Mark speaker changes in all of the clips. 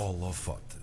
Speaker 1: Holofote.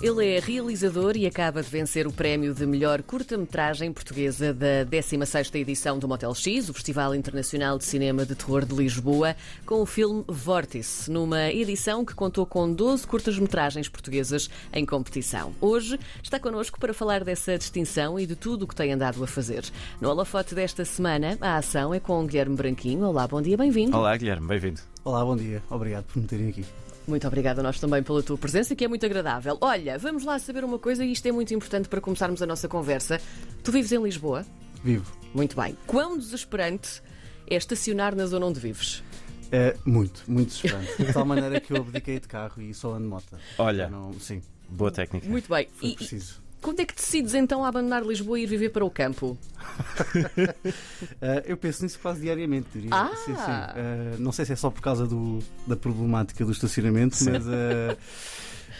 Speaker 2: Ele é realizador e acaba de vencer o prémio de melhor curta-metragem portuguesa da 16ª edição do Motel X, o Festival Internacional de Cinema de Terror de Lisboa, com o filme Vórtice, numa edição que contou com 12 curtas-metragens portuguesas em competição. Hoje está connosco para falar dessa distinção e de tudo o que tem andado a fazer. No holofote desta semana, a ação é com Guilherme Branquinho. Olá, bom dia, bem-vindo.
Speaker 3: Olá, Guilherme, bem-vindo.
Speaker 4: Olá, bom dia. Obrigado por me terem aqui.
Speaker 2: Muito obrigada a nós também pela tua presença, que é muito agradável. Olha, vamos lá saber uma coisa e isto é muito importante para começarmos a nossa conversa. Tu vives em Lisboa?
Speaker 4: Vivo.
Speaker 2: Muito bem. Quão desesperante é estacionar na zona onde vives?
Speaker 4: É muito, muito desesperante. De tal maneira que eu abdiquei de carro e só ando de moto.
Speaker 3: Olha.
Speaker 4: Não, sim,
Speaker 3: Boa técnica.
Speaker 2: Muito bem.
Speaker 4: foi
Speaker 2: E, e
Speaker 4: preciso.
Speaker 2: quando é que decides então abandonar Lisboa e ir viver para o campo?
Speaker 4: Ah, eu penso nisso quase diariamente, diria.
Speaker 2: Ah!
Speaker 4: Sim, sim. Ah, não sei se é só por causa do- da problemática do estacionamento, mas, ah,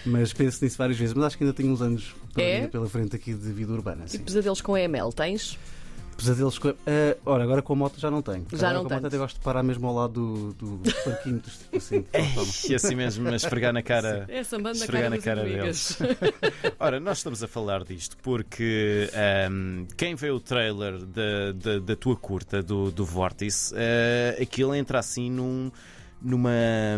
Speaker 4: mas penso nisso várias vezes. Mas acho que ainda tenho uns anos pela,
Speaker 2: É?
Speaker 4: pela frente aqui de vida urbana.
Speaker 2: E
Speaker 4: Sim.
Speaker 2: pesadelos com a EML tens?
Speaker 4: Pesadelos com. Ah, ora, agora com a moto já não tenho.
Speaker 2: Já
Speaker 4: Agora
Speaker 2: não
Speaker 4: com a
Speaker 2: tanto.
Speaker 4: moto até gosto de parar mesmo ao lado do, do parquímetro. Assim, toma.
Speaker 3: E assim mesmo, a esfregar na cara.
Speaker 2: É sambando na
Speaker 3: Esfregar
Speaker 2: cara
Speaker 3: na cara
Speaker 2: amigas.
Speaker 3: Ora, nós estamos a falar disto porque ahm, quem vê o trailer da, da, da tua curta, do, do Vórtice, ah, aquilo entra assim num, numa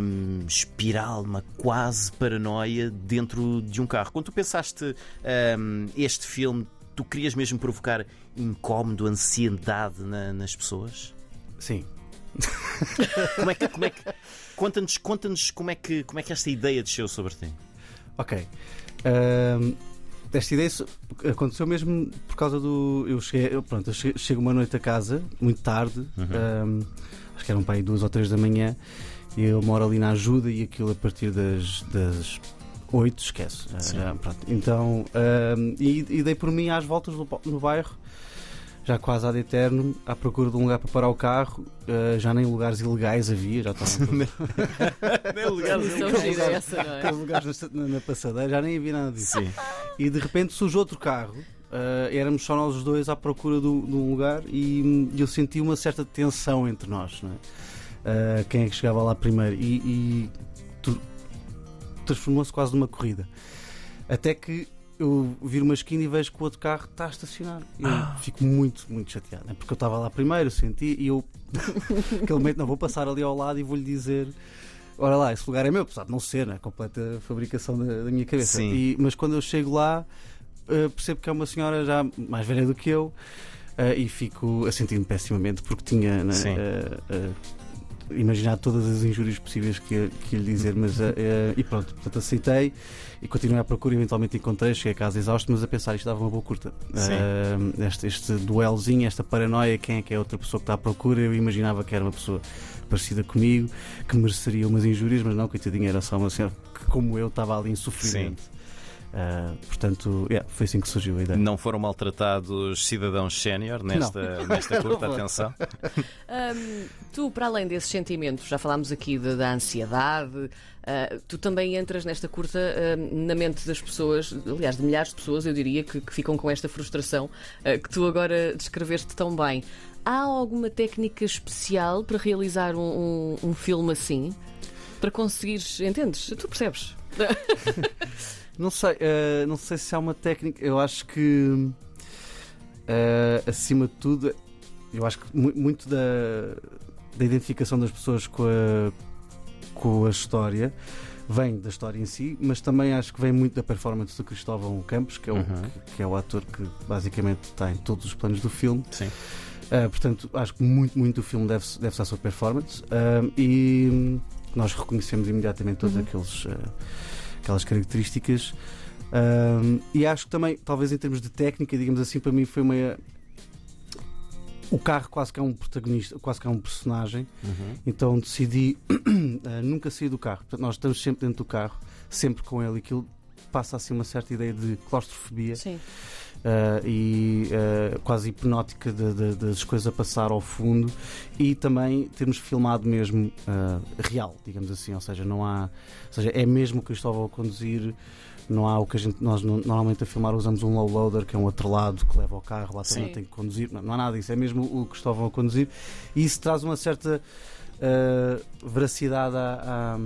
Speaker 3: hum, espiral, uma quase paranoia dentro de um carro. Quando tu pensaste ahm, este filme, tu querias mesmo provocar incómodo, ansiedade na- nas pessoas?
Speaker 4: Sim.
Speaker 3: Como é que. Como é que conta-nos, conta-nos como, é que, como é que esta ideia desceu sobre ti.
Speaker 4: Ok. Esta ideia aconteceu mesmo por causa do. Eu cheguei, eu, pronto, eu che- chego uma noite a casa, muito tarde, ahm, acho que eram para aí duas ou três da manhã, e eu moro ali na ajuda e aquilo a partir das, das 8 esquece. Ah,
Speaker 3: Sim.
Speaker 4: já, pronto. Então, ahm, e, e dei por mim às voltas no, no bairro. Já quase ad eterno, à procura de um lugar para parar o carro, ah, já nem lugares ilegais havia, já estavam todos
Speaker 2: Definição gira é
Speaker 4: aqueles lugares na, na- passadeira, já nem havia nada disso.
Speaker 3: Sim.
Speaker 4: E de repente surge outro carro. ah, éramos só nós os dois à procura do- de um lugar e hum, eu senti uma certa tensão entre nós. Não é? Ah, quem é que chegava lá primeiro? E, e transformou-se quase numa corrida. Até que eu viro uma esquina e vejo que o outro carro está a estacionar. Eu fico muito, muito chateado. né? Porque eu estava lá primeiro, senti e eu, naquele momento, não vou passar ali ao lado e vou-lhe dizer. Ora lá, esse lugar é meu, apesar de não ser, né? completa fabricação da, da minha cabeça. E- mas quando eu chego lá, eh, percebo que é uma senhora já mais velha do que eu eh, e fico a sentir-me pessimamente porque tinha né,
Speaker 3: Sim.
Speaker 4: imaginado todas as injúrias possíveis que, que lhe dizer. Mas, eh, e pronto, portanto aceitei e continuei à procura. Eventualmente encontrei, cheguei a casa exausto, mas a pensar isto dava uma boa curta.
Speaker 3: Sim.
Speaker 4: Eh, este, este duelozinho, esta paranoia, quem é que é outra pessoa que está à procura? Eu imaginava que era uma pessoa parecida comigo, que mereceria umas injúrias, mas não, coitadinha, era só uma senhora que, como eu, estava ali em sofrimento. Ah, portanto, yeah, foi assim que surgiu a ideia.
Speaker 3: Não foram maltratados cidadãos sénior nesta, nesta curta, atenção.
Speaker 2: Hum, tu, para além desses sentimentos, já falámos aqui de- da ansiedade, ah, tu também entras nesta curta hum, na mente das pessoas, aliás, de milhares de pessoas, eu diria, que, que ficam com esta frustração ah, que tu agora descreveste tão bem. Há alguma técnica especial para realizar um, um- um filme assim? Para conseguires, entendes? Tu percebes?
Speaker 4: Não sei, ah, não sei se há uma técnica. Eu acho que ah, acima de tudo, eu acho que mu- muito da, da identificação das pessoas com a, com a história vem da história em si, mas também acho que vem muito da performance do Cristóvão Campos, que é o,
Speaker 3: Uhum.
Speaker 4: que, que é o ator que basicamente está em todos os planos do filme.
Speaker 3: Sim.
Speaker 4: Uh, portanto, acho que muito, muito do filme deve-se deve à sua performance Um, e nós reconhecemos imediatamente todas
Speaker 2: Uhum.
Speaker 4: aqueles, uh, aquelas características. Um, e acho que também, talvez em termos de técnica, digamos assim, para mim foi uma. O carro quase que é um protagonista, quase que é um personagem,
Speaker 3: Uhum.
Speaker 4: então decidi uh, nunca sair do carro. Portanto, nós estamos sempre dentro do carro, sempre com ele, e aquilo passa assim uma certa ideia de claustrofobia
Speaker 2: Sim.
Speaker 4: Uh, e uh, quase hipnótica das coisas a passar ao fundo. E também termos filmado mesmo uh, real, digamos assim, ou seja, não há, ou seja, é mesmo o Cristóvão a conduzir. Não há o que a gente, nós no- normalmente a filmar usamos um low loader que é um outro lado que leva ao carro, lá também tem que conduzir, não, não há nada disso, é mesmo o Cristóvão a conduzir. E isso traz uma certa uh, veracidade à, à,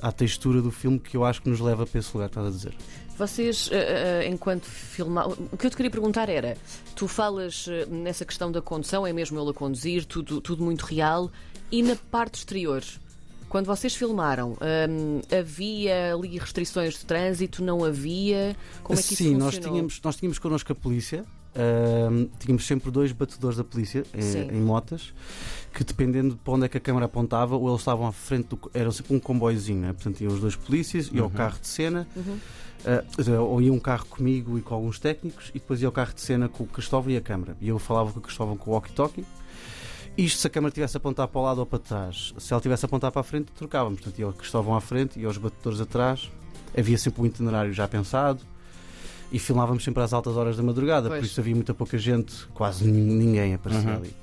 Speaker 4: à textura do filme que eu acho que nos leva para esse lugar, estás a dizer.
Speaker 2: Vocês, eh, eh, enquanto filmar. O que eu te queria perguntar era: tu falas eh, nessa questão da condução, é mesmo ele a conduzir, tudo, tudo muito real, e na parte exterior? Quando vocês filmaram, hum, havia ali restrições de trânsito? Não havia? Como é que isso
Speaker 4: Sim,
Speaker 2: funcionou?
Speaker 4: nós tínhamos, nós tínhamos connosco a polícia. Tínhamos sempre dois batedores da polícia eh,
Speaker 2: Sim.
Speaker 4: em motas que dependendo de para onde é que a câmara apontava ou eles estavam à frente do era sempre um comboiozinho, né? portanto iam os dois polícias e ao carro de cena
Speaker 2: Uhum.
Speaker 4: ah, ou ia um carro comigo e com alguns técnicos e depois ia o carro de cena com o Cristóvão e a câmara e eu falava com o Cristóvão com o walkie-talkie isto se a câmara tivesse a apontar para o lado ou para trás se ela tivesse a apontar para a frente trocávamos, portanto ia o Cristóvão à frente e os batedores atrás havia sempre um itinerário já pensado e filmávamos sempre às altas horas da madrugada,
Speaker 2: Pois.
Speaker 4: por isso havia muita pouca gente, quase nin- ninguém aparecia
Speaker 3: Uhum.
Speaker 4: ali.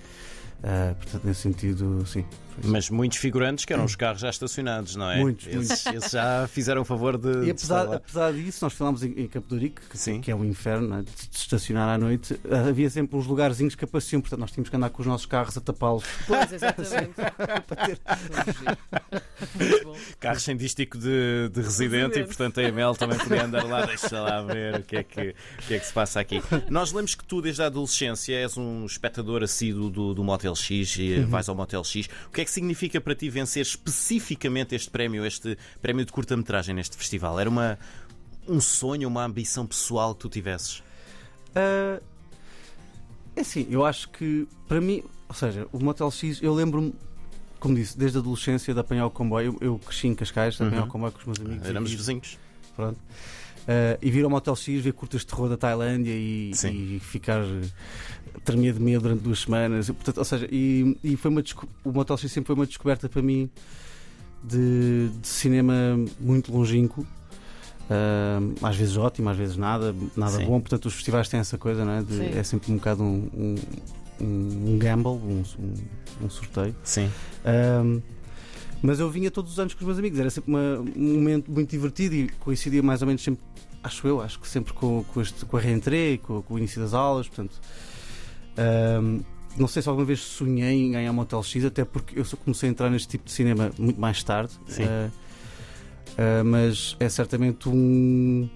Speaker 4: Ah, portanto, nesse sentido, sim.
Speaker 3: Mas muitos figurantes que eram os carros já estacionados, não é?
Speaker 4: Muitos,
Speaker 3: esses, esses já fizeram o favor de.
Speaker 4: E
Speaker 3: de
Speaker 4: apesar,
Speaker 3: estar lá.
Speaker 4: apesar disso, nós filmámos em, em de que, que é um inferno né, de, de estacionar à noite. Ah, Havia sempre uns lugarzinhos que apareciam, portanto, nós tínhamos que andar com os nossos carros a tapá-los.
Speaker 2: Pois, exatamente. Bom.
Speaker 3: Carros sem dístico de, de residente e, portanto, a Emel também podia andar lá. Deixa lá ver o que, é que, o que é que se passa aqui. Nós lemos que tu, desde a adolescência, és um espectador assíduo do, do Motel X e
Speaker 4: Uhum.
Speaker 3: vais ao Motel X. O que é que significa para ti vencer especificamente este prémio, este prémio de curta-metragem neste festival? Era uma, um sonho, uma ambição pessoal que tu tivesses?
Speaker 4: Ah, é assim, eu acho que, para mim, ou seja, o Motel X, eu lembro-me, como disse, desde a adolescência de apanhar o comboio. Eu, eu cresci em Cascais, de apanhar
Speaker 3: Uhum.
Speaker 4: o comboio com os meus amigos.
Speaker 3: Éramos vizinhos.
Speaker 4: Pronto. Uh, e vir ao Motel X, ver curtas de terror da Tailândia e, e ficar uh, tremer de medo durante duas semanas. E, portanto, ou seja, e, e foi uma o Motel X sempre foi uma descoberta para mim de, de cinema muito longínquo. Uh, às vezes ótimo, às vezes nada, nada
Speaker 3: Sim.
Speaker 4: bom. Portanto, os festivais têm essa coisa, não é? De- é sempre um bocado um, um, um gamble, um, um, um sorteio.
Speaker 3: Sim.
Speaker 4: Um, mas eu vinha todos os anos com os meus amigos, era sempre uma- um momento muito divertido e coincidia mais ou menos sempre, acho eu, acho que sempre com, com, este, com a reentrée, com, com o início das aulas, portanto. um, não sei se alguma vez sonhei em ganhar Motel X, até porque eu só comecei a entrar neste tipo de cinema muito mais tarde.
Speaker 3: Sim.
Speaker 4: Uh, uh, mas é certamente um.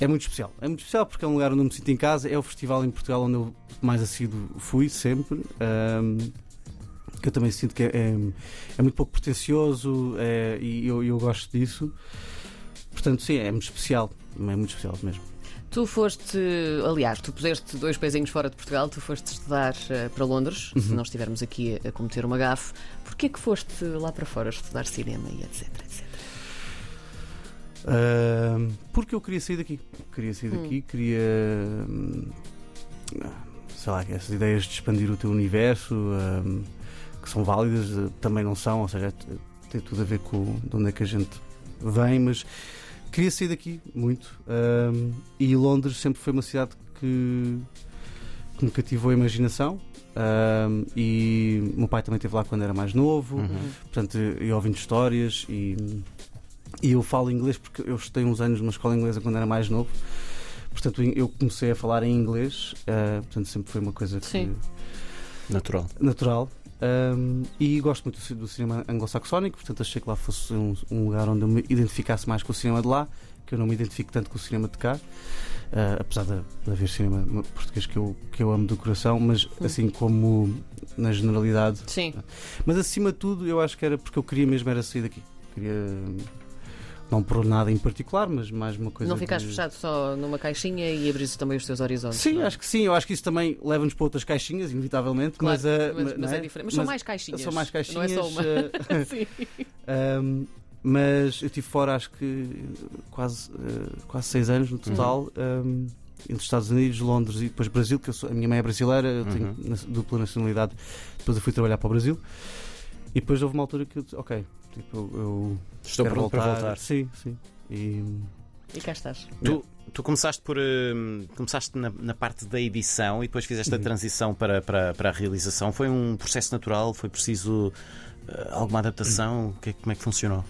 Speaker 4: É muito especial. É muito especial porque é um lugar onde eu me sinto em casa. É o festival em Portugal onde eu mais assíduo fui sempre. Um, que eu também sinto que é, é, é muito pouco pretencioso é, e eu, eu gosto disso. Portanto, sim, é muito especial. É muito especial mesmo.
Speaker 2: Tu foste, aliás, tu puseste dois pezinhos fora de Portugal, tu foste estudar eh, para Londres, se
Speaker 4: Uhum.
Speaker 2: não estivermos aqui a, a cometer uma gafe. Porquê que foste lá para fora estudar cinema e etc, etc?
Speaker 4: Ahm, porque eu queria sair daqui. Queria sair
Speaker 2: Hum.
Speaker 4: daqui, queria. hum, sei lá, essas ideias de expandir o teu universo, hum, que são válidas, eh, também não são, ou seja, tem tudo a ver com de onde é que a gente vem, mas queria sair daqui muito. hum, e Londres sempre foi uma cidade que, que me cativou a imaginação. hum, e o meu pai também esteve lá quando era mais novo.
Speaker 3: Uhum.
Speaker 4: Portanto, eu ouvindo histórias e, e eu falo inglês porque eu estudei uns anos numa escola inglesa quando era mais novo. Portanto, eu comecei a falar em inglês, ah, portanto, sempre foi uma coisa que,
Speaker 2: Sim.
Speaker 3: Natural.
Speaker 4: natural. Um, e gosto muito do ci- do cinema anglo-saxónico, portanto, achei que lá fosse um, um lugar onde eu me identificasse mais com o cinema de lá, que eu não me identifico tanto com o cinema de cá. ah, apesar de, de haver cinema português que eu, que eu amo do coração, mas assim como na generalidade,
Speaker 2: Sim.
Speaker 4: mas acima de tudo, eu acho que era porque eu queria mesmo era sair daqui. Queria não por nada em particular, mas mais uma coisa.
Speaker 2: não ficaste
Speaker 4: de...
Speaker 2: fechado só numa caixinha e abriste também os teus horizontes.
Speaker 4: Sim,
Speaker 2: é?
Speaker 4: acho que sim. Eu acho que isso também leva-nos para outras caixinhas, inevitavelmente.
Speaker 2: Claro,
Speaker 4: mas, ah,
Speaker 2: mas, mas
Speaker 4: não
Speaker 2: é diferente. Mas, são mais caixinhas.
Speaker 4: São mais caixinhas.
Speaker 2: Não é só uma.
Speaker 4: ah,
Speaker 2: Sim.
Speaker 4: Um, mas eu estive fora acho que quase, uh, quase seis anos no total. Um, entre Estados Unidos, Londres e depois Brasil, que eu sou- a minha mãe é brasileira, eu tenho
Speaker 3: Uhum.
Speaker 4: dupla nacionalidade. Depois eu fui trabalhar para o Brasil. E depois houve uma altura que eu disse, ok, tipo, eu, eu
Speaker 3: Estou
Speaker 4: quero
Speaker 3: pronto
Speaker 4: voltar.
Speaker 3: para voltar.
Speaker 4: Sim, sim. E,
Speaker 2: E cá estás.
Speaker 3: Tu, tu começaste por hum, começaste na, na parte da edição e depois fizeste
Speaker 4: Uhum.
Speaker 3: a transição para, para, para a realização. Foi um processo natural? Foi preciso uh, alguma adaptação? Que é- como é que funcionou?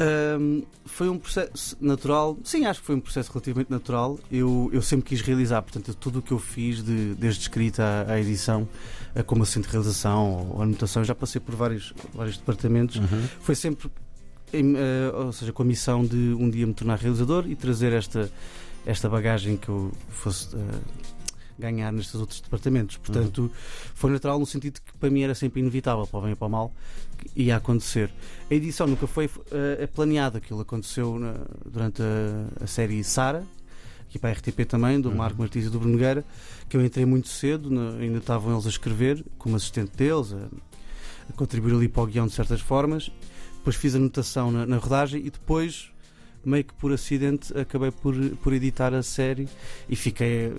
Speaker 4: Um, foi um processo natural, sim, acho que foi um processo relativamente natural. Eu, eu sempre quis realizar, portanto, tudo o que eu fiz, de- desde escrita à, à edição, a como assistente de realização ou anotação, já passei por vários, vários departamentos. Foi sempre em, eh, ou seja, com a missão de um dia me tornar realizador e trazer esta, esta bagagem que eu fosse eh, ganhar nestes outros departamentos. Portanto, foi natural no sentido que para mim era sempre inevitável, para o bem e para o mal, que ia acontecer. A edição nunca foi eh, planeada, aquilo aconteceu na- durante a, a série Sara. Aqui para a RTP também, do Marco Martins e do Bruno Nogueira, que eu entrei muito cedo, na- ainda estavam eles a escrever, como assistente deles, a, a contribuir ali para o guião de certas formas. Depois fiz a anotação na, na rodagem e depois, meio que por acidente, acabei por, por editar a série e fiquei.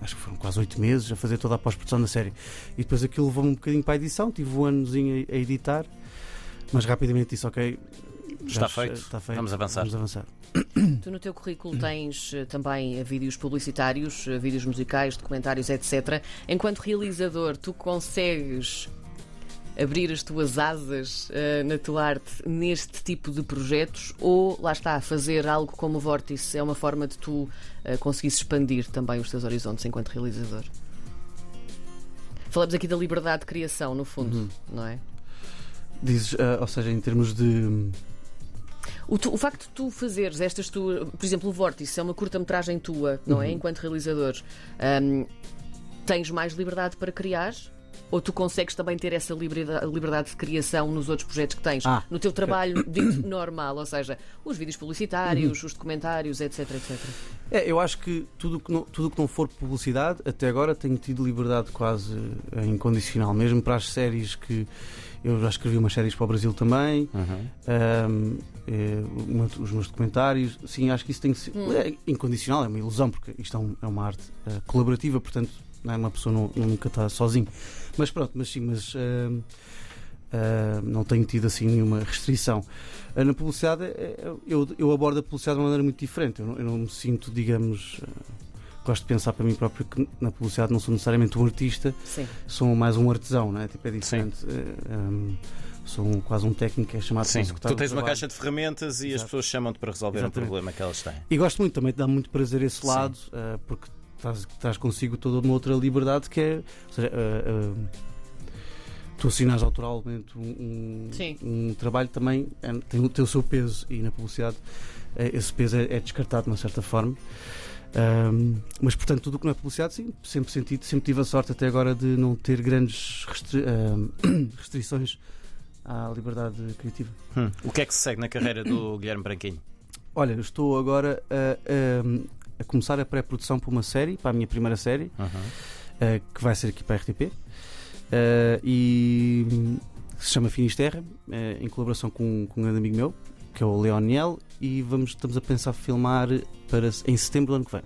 Speaker 4: Acho que foram quase oito meses a fazer toda a pós-produção da série. E depois aquilo levou-me um bocadinho para a edição, tive um anozinho a, a editar, mas rapidamente disse: Ok,
Speaker 3: Está
Speaker 4: já-
Speaker 3: feito.
Speaker 4: está feito,
Speaker 3: Vamos avançar.
Speaker 4: Vamos avançar.
Speaker 2: Tu no teu currículo tens eh, também eh, vídeos publicitários, eh, vídeos musicais, documentários, etc. Enquanto realizador, tu consegues abrir as tuas asas eh, na tua arte neste tipo de projetos ou lá está, fazer algo como o Vórtice é uma forma de tu conseguires expandir também os teus horizontes enquanto realizador? Falamos aqui da liberdade de criação, no fundo,
Speaker 4: Uhum.
Speaker 2: não é?
Speaker 4: Dizes, ah, ou seja, em termos de.
Speaker 2: O, tu- o facto de tu fazeres estas tuas. Por exemplo, o Vórtice é uma curta-metragem tua, não é?
Speaker 4: Uhum.
Speaker 2: Enquanto realizador. Ahm, tens mais liberdade para criar? Ou tu consegues também ter essa liberdade, de criação nos outros projetos que tens?
Speaker 4: Ah,
Speaker 2: no teu trabalho dito normal, ou seja, os vídeos
Speaker 4: Uhum.
Speaker 2: publicitários, os documentários, etc, etc.
Speaker 4: É, eu acho que tudo que não, tudo que não for publicidade, até agora tenho tido liberdade quase eh, incondicional, mesmo para as séries que eu já escrevi umas séries para o Brasil também,
Speaker 3: Uhum.
Speaker 4: eh, uma- os meus documentários, sim, acho que isso tem que ser
Speaker 2: Hum.
Speaker 4: é incondicional, é uma ilusão, porque isto é, um- é uma arte eh, colaborativa, portanto, não é? uma pessoa não, nunca está sozinho. Mas pronto, mas sim, mas ahm, ahm, não tenho tido assim nenhuma restrição. Ah, Na publicidade, eh, eu, eu abordo a publicidade de uma maneira muito diferente. Eu não, eu não me sinto, digamos, gosto de pensar para mim próprio que na publicidade não sou necessariamente um artista,
Speaker 2: Sim.
Speaker 4: sou mais um artesão, não é? Tipo, é diferente. Ahm, sou um- quase um técnico que é chamado
Speaker 3: Sim, tu
Speaker 4: um
Speaker 3: tens uma caixa de ferramentas e as
Speaker 4: Exato.
Speaker 3: pessoas chamam-te para resolver um
Speaker 4: Exatamente.
Speaker 3: problema que elas têm.
Speaker 4: E gosto muito, também dá muito prazer esse lado, ah, porque traz, traz consigo toda uma outra liberdade que é. Ou seja, ah, ah, tu assinas autoralmente um, um, um trabalho também é- tem, o- tem o seu peso e na publicidade eh, esse peso é, é descartado de uma certa forma. Ahm, mas portanto, tudo o que não é publicidade, sim, sempre sentido, sempre tive a sorte até agora de não ter grandes restri- ahm, restrições à liberdade criativa.
Speaker 3: Hum. O que é que se segue na carreira do Guilherme Branquinho?
Speaker 4: Olha, eu estou agora a, a- começar a pré-produção para uma série, para a minha primeira série,
Speaker 3: Uhum.
Speaker 4: eh, que vai ser aqui para a RTP, eh, e se chama Finisterra, eh, em colaboração com, com um grande amigo meu, que é o Leoniel, e vamos, estamos a pensar filmar para, em setembro do ano que vem.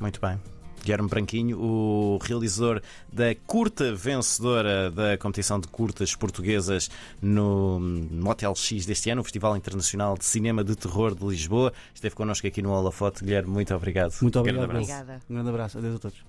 Speaker 3: Muito bem. Guilherme Branquinho, o realizador da curta vencedora da competição de curtas portuguesas no Motel X deste ano, o Festival Internacional de Cinema de Terror de Lisboa. Esteve connosco aqui no Holofote. Guilherme, muito obrigado.
Speaker 4: Muito
Speaker 3: Grande
Speaker 4: obrigado.
Speaker 3: abraço.
Speaker 2: Obrigada.
Speaker 4: Um grande abraço, adeus a todos.